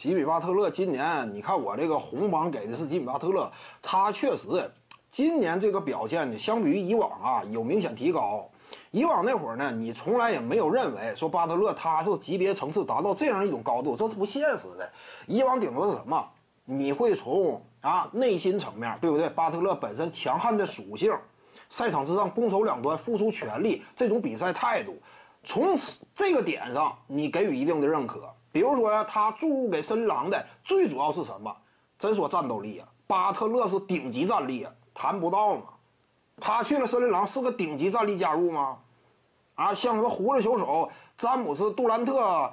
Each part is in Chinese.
吉米巴特勒今年，你看我这个红榜给的是吉米巴特勒，他确实今年这个表现呢，相比于以往啊，有明显提高。以往那会儿呢，你从来也没有认为说巴特勒他是级别层次达到这样一种高度，这是不现实的。以往顶多是什么？你会从啊内心层面，对不对？巴特勒本身强悍的属性，赛场之上攻守两端付出全力，这种比赛态度，从此这个点上你给予一定的认可。比如说呀他注入给森林狼的最主要是什么？真说战斗力啊，巴特勒是顶级战力啊，谈不到嘛。他去了森林狼是个顶级战力加入吗？啊，像什么胡子球手詹姆斯杜兰特，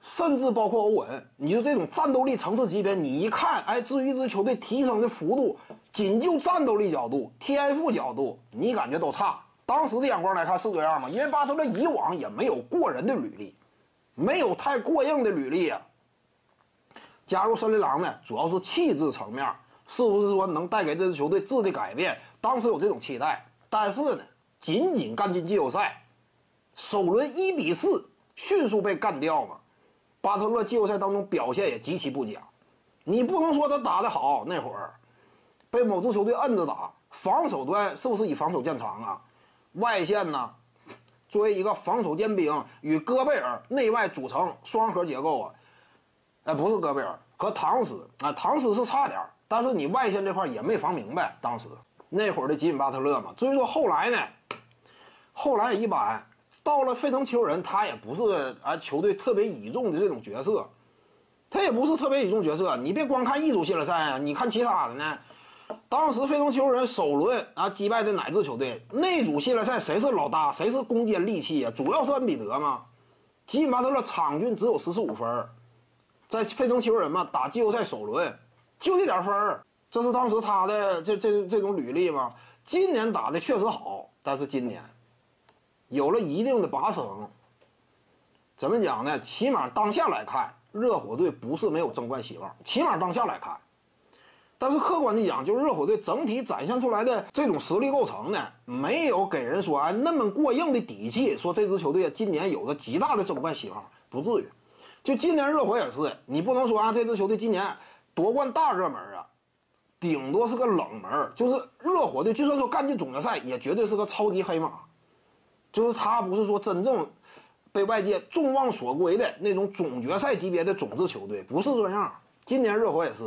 甚至包括欧文，你说这种战斗力层次级别，你一看，哎，至于一支球队提升的幅度，仅就战斗力角度、天赋角度，你感觉都差。当时的眼光来看是这样吗？因为巴特勒以往也没有过人的履历。没有太过硬的履历啊。加入森林狼呢，主要是气质层面，是不是说能带给这支球队质的改变？当时有这种期待，但是呢，仅仅干进季后赛，首轮一比四迅速被干掉嘛。巴特勒季后赛当中表现也极其不佳，你不能说他打得好，那会儿被某支球队摁着打，防守端是不是以防守见长啊？外线呢？作为一个防守尖兵，与戈贝尔内外组成双核结构啊，哎，不是戈贝尔和唐斯啊，唐斯是差点但是你外线这块也没防明白。当时那会儿的吉米巴特勒嘛，至于说后来呢，后来也一般。到了费城球人，他也不是啊球队特别倚重的这种角色，他也不是特别倚重角色。你别光看一组系列赛啊，你看其他的呢。当时费城球人首轮啊击败的哪支球队？那组系列赛谁是老大？谁是攻坚利器呀？主要是恩比德嘛。吉米巴特勒场均只有十四五分，在费城球人嘛打季后赛首轮就这点分儿，这是当时他的这这这种履历吗？今年打的确实好，但是今年有了一定的拔升。怎么讲呢？起码当下来看，热火队不是没有争冠希望。起码当下来看。但是客观的讲，就是热火队整体展现出来的这种实力构成呢，没有给人说哎那么过硬的底气，说这支球队今年有着极大的争冠希望，不至于。就今年热火也是，你不能说啊这支球队今年夺冠大热门啊，顶多是个冷门。就是热火队就算说干进总决赛，也绝对是个超级黑马。就是他不是说真正被外界众望所归的那种总决赛级别的种子球队，不是这样。今年热火也是。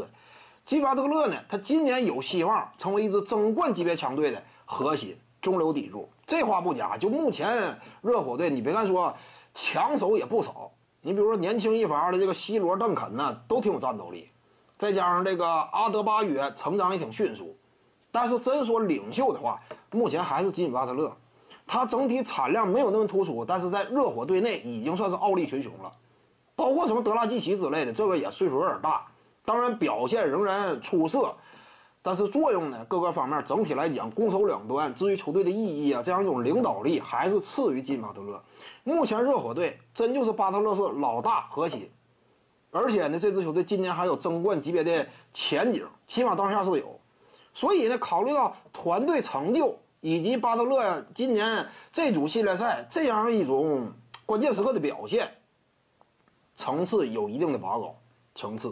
吉巴特勒呢？他今年有希望成为一支争冠级别强队的核心中流砥柱。这话不假。就目前热火队，你别看说强手也不少，你比如说年轻一伐的这个西罗邓肯呢，都挺有战斗力。再加上这个阿德巴约成长也挺迅速。但是真说领袖的话，目前还是吉米巴特勒。他整体产量没有那么突出，但是在热火队内已经算是傲立群雄了。包括什么德拉季奇之类的，这个也岁数有点大。当然表现仍然出色，但是作用呢？各个方面整体来讲，攻守两端，至于球队的意义啊，这样一种领导力还是次于金巴特勒。目前热火队真就是巴特勒是老大核心，而且呢，这支球队今年还有争冠级别的前景，起码当下是有。所以呢，考虑到团队成就以及巴特勒今年这组系列赛这样一种关键时刻的表现，层次有一定的拔高，层次。